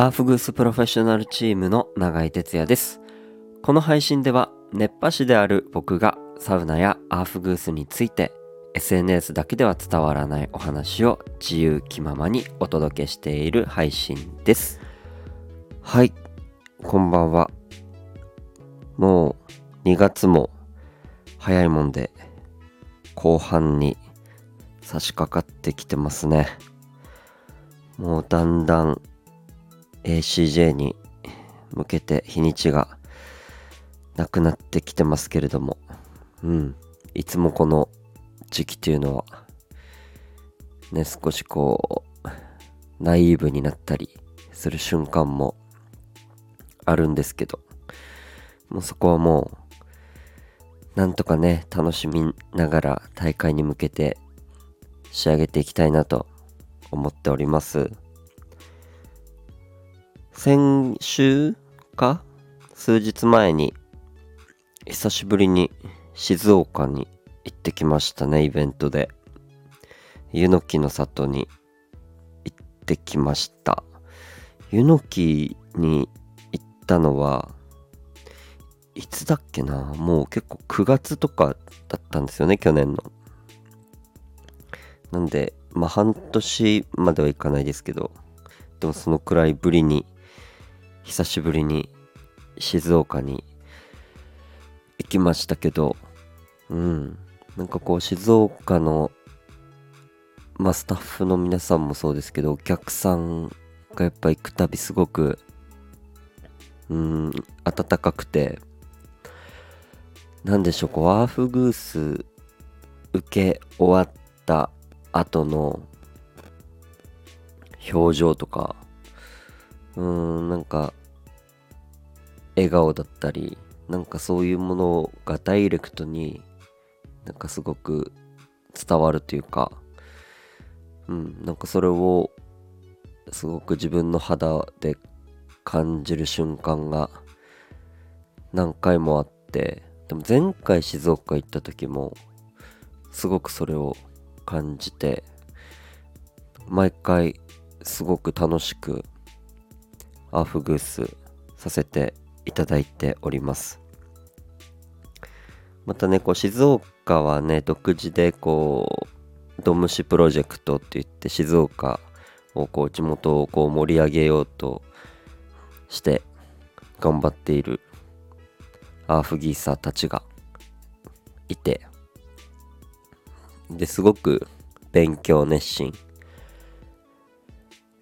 アーフグースプロフェッショナルチームの永井哲也です。この配信では熱波師である僕がサウナやアーフグースについて SNS だけでは伝わらないお話を自由気ままにお届けしている配信です。はい、こんばんは。もう2月も早いもんで後半に差し掛かってきてますね。もうだんだん ACJ に向けて日にちがなくなってきてますけれども、うん、いつもこの時期というのは、ね、少しこう、ナイーブになったりする瞬間もあるんですけど、もうそこはもう、なんとかね、楽しみながら大会に向けて仕上げていきたいなと思っております。先週か？数日前に久しぶりに静岡に行ってきましたねイベントで。湯の木の里に行ってきました。湯の木に行ったのはいつだっけな？もう結構9月とかだったんですよね去年の。なんでまあ半年まではいかないですけどでもそのくらいぶりに久しぶりに静岡に行きましたけどうん。なんかこう静岡のまあスタッフの皆さんもそうですけどお客さんがやっぱ行くたびすごくうん温かくてなんでしょうこうワーフグース受け終わった後の表情とかうーんなんか笑顔だったりなんかそういうものがダイレクトになんかすごく伝わるというかうんなんかそれをすごく自分の肌で感じる瞬間が何回もあってでも前回静岡行った時もすごくそれを感じて毎回すごく楽しくアフグースさせていただいております。またねこう静岡はね独自でこうドムシプロジェクトって言って静岡をこう地元をこう盛り上げようとして頑張っているアーフギーサーたちがいてですごく勉強熱心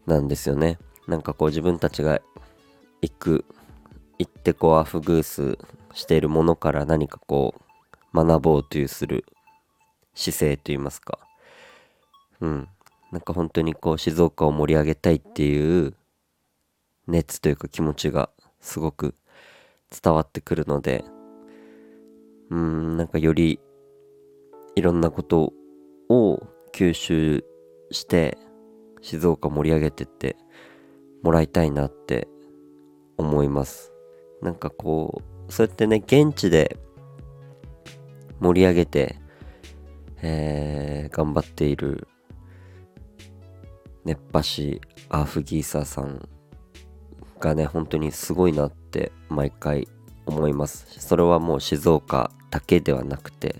なんですよね。なんかこう自分たちが行く行ってこうアフグースしているものから何かこう学ぼうというする姿勢といいますか。うん。なんか本当にこう静岡を盛り上げたいっていう熱というか気持ちがすごく伝わってくるのでうん。なんかよりいろんなことを吸収して静岡盛り上げてってもらいたいなって思います。なんかこうそうやってね現地で盛り上げて、えー頑張っている熱波師アーフギーサーさんがね本当にすごいなって毎回思います。それはもう静岡だけではなくて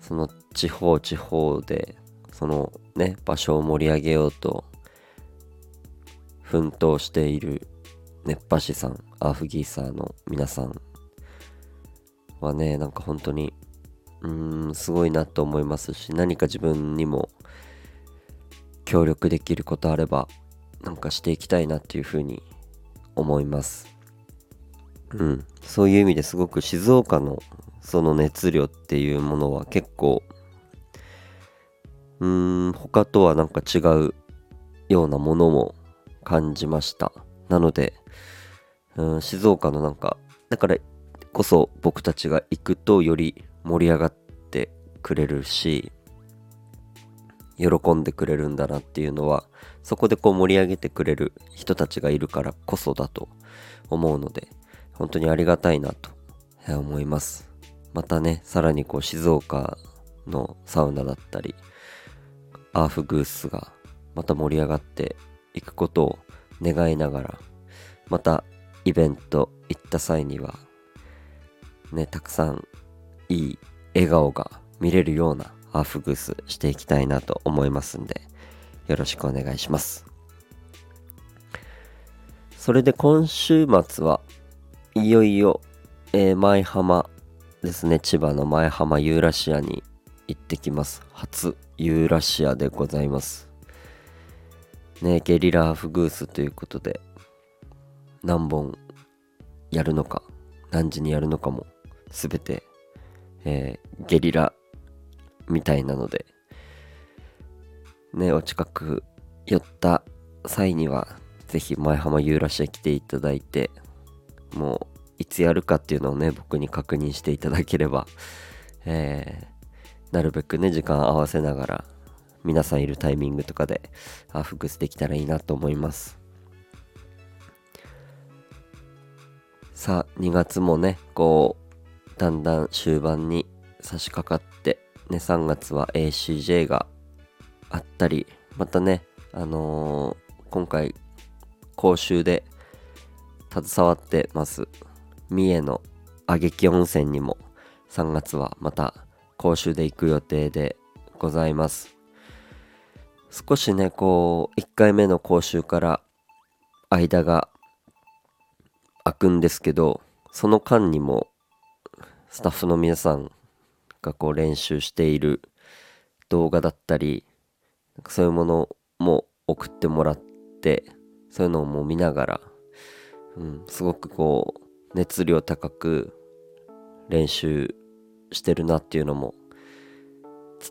その地方地方でそのね場所を盛り上げようと奮闘している熱波師さんアーフギーサーの皆さんはねなんか本当にうーんすごいなと思いますし何か自分にも協力できることあればなんかしていきたいなっていうふうに思います。うんそういう意味ですごく静岡のその熱量っていうものは結構うーん他とはなんか違うようなものも感じました。なのでうん静岡のなんかだからこそ僕たちが行くとより盛り上がってくれるし喜んでくれるんだなっていうのはそこでこう盛り上げてくれる人たちがいるからこそだと思うので本当にありがたいなと思います。またねさらにこう静岡のサウナだったりアーフグースがまた盛り上がっていくことを願いながらまたイベント行った際にはねたくさんいい笑顔が見れるようなハーフグースしていきたいなと思いますんでよろしくお願いします。それで今週末はいよいよ、えー、舞浜ですね。千葉の舞浜ユーラシアに行ってきます。初ユーラシアでございます。ねゲリラハーフグースということで何本やるのか何時にやるのかも全て、えー、ゲリラみたいなのでねお近く寄った際にはぜひ前浜ユーラシア来ていただいてもういつやるかっていうのをね僕に確認していただければ、えー、なるべくね時間合わせながら皆さんいるタイミングとかでアフグスできたらいいなと思います。さあ2月もねこうだんだん終盤に差し掛かってね3月は ACJ があったりまたねあのー、今回講習で携わってます三重の挙木温泉にも3月はまた講習で行く予定でございます。少しねこう1回目の講習から間が空くんですけどその間にもスタッフの皆さんがこう練習している動画だったりそういうものも送ってもらってそういうのをもう見ながら、うん、すごくこう熱量高く練習してるなっていうのも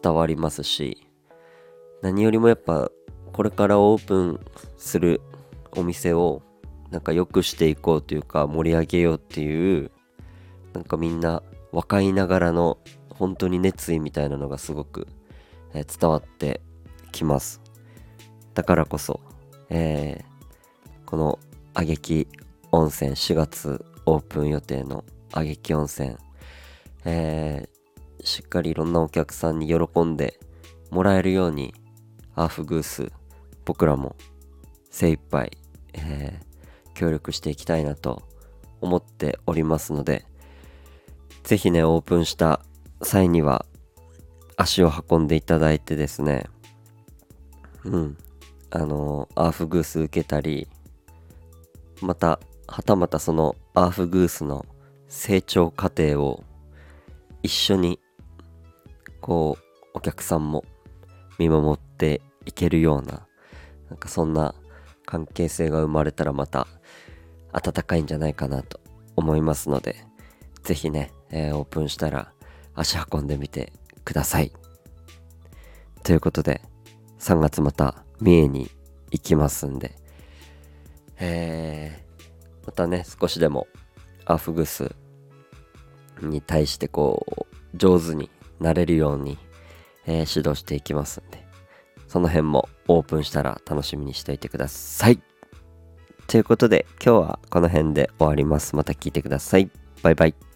伝わりますし何よりもやっぱこれからオープンするお店をなんか良くしていこうというか盛り上げようっていうなんかみんな若いながらの本当に熱意みたいなのがすごく、伝わってきます。だからこそ、えー、この挙木温泉4月オープン予定の挙木温泉、えー、しっかりいろんなお客さんに喜んでもらえるようにアーフグース僕らも精一杯、えー、協力していきたいなと思っておりますのでぜひねオープンした際には足を運んでいただいてですねうんあのアーフグース受けたりまたはたまたそのアーフグースの成長過程を一緒にこうお客さんも見守っていけるようななんかそんな関係性が生まれたらまた温かいんじゃないかなと思いますので是非ね、えー、オープンしたら足運んでみてください。ということで3月また三重に行きますんでえーまたね少しでもアフグスに対してこう上手になれるように、えー、指導していきますんでその辺もオープンしたら楽しみにしておいてください。ということで今日はこの辺で終わります。また聞いてください。バイバイ。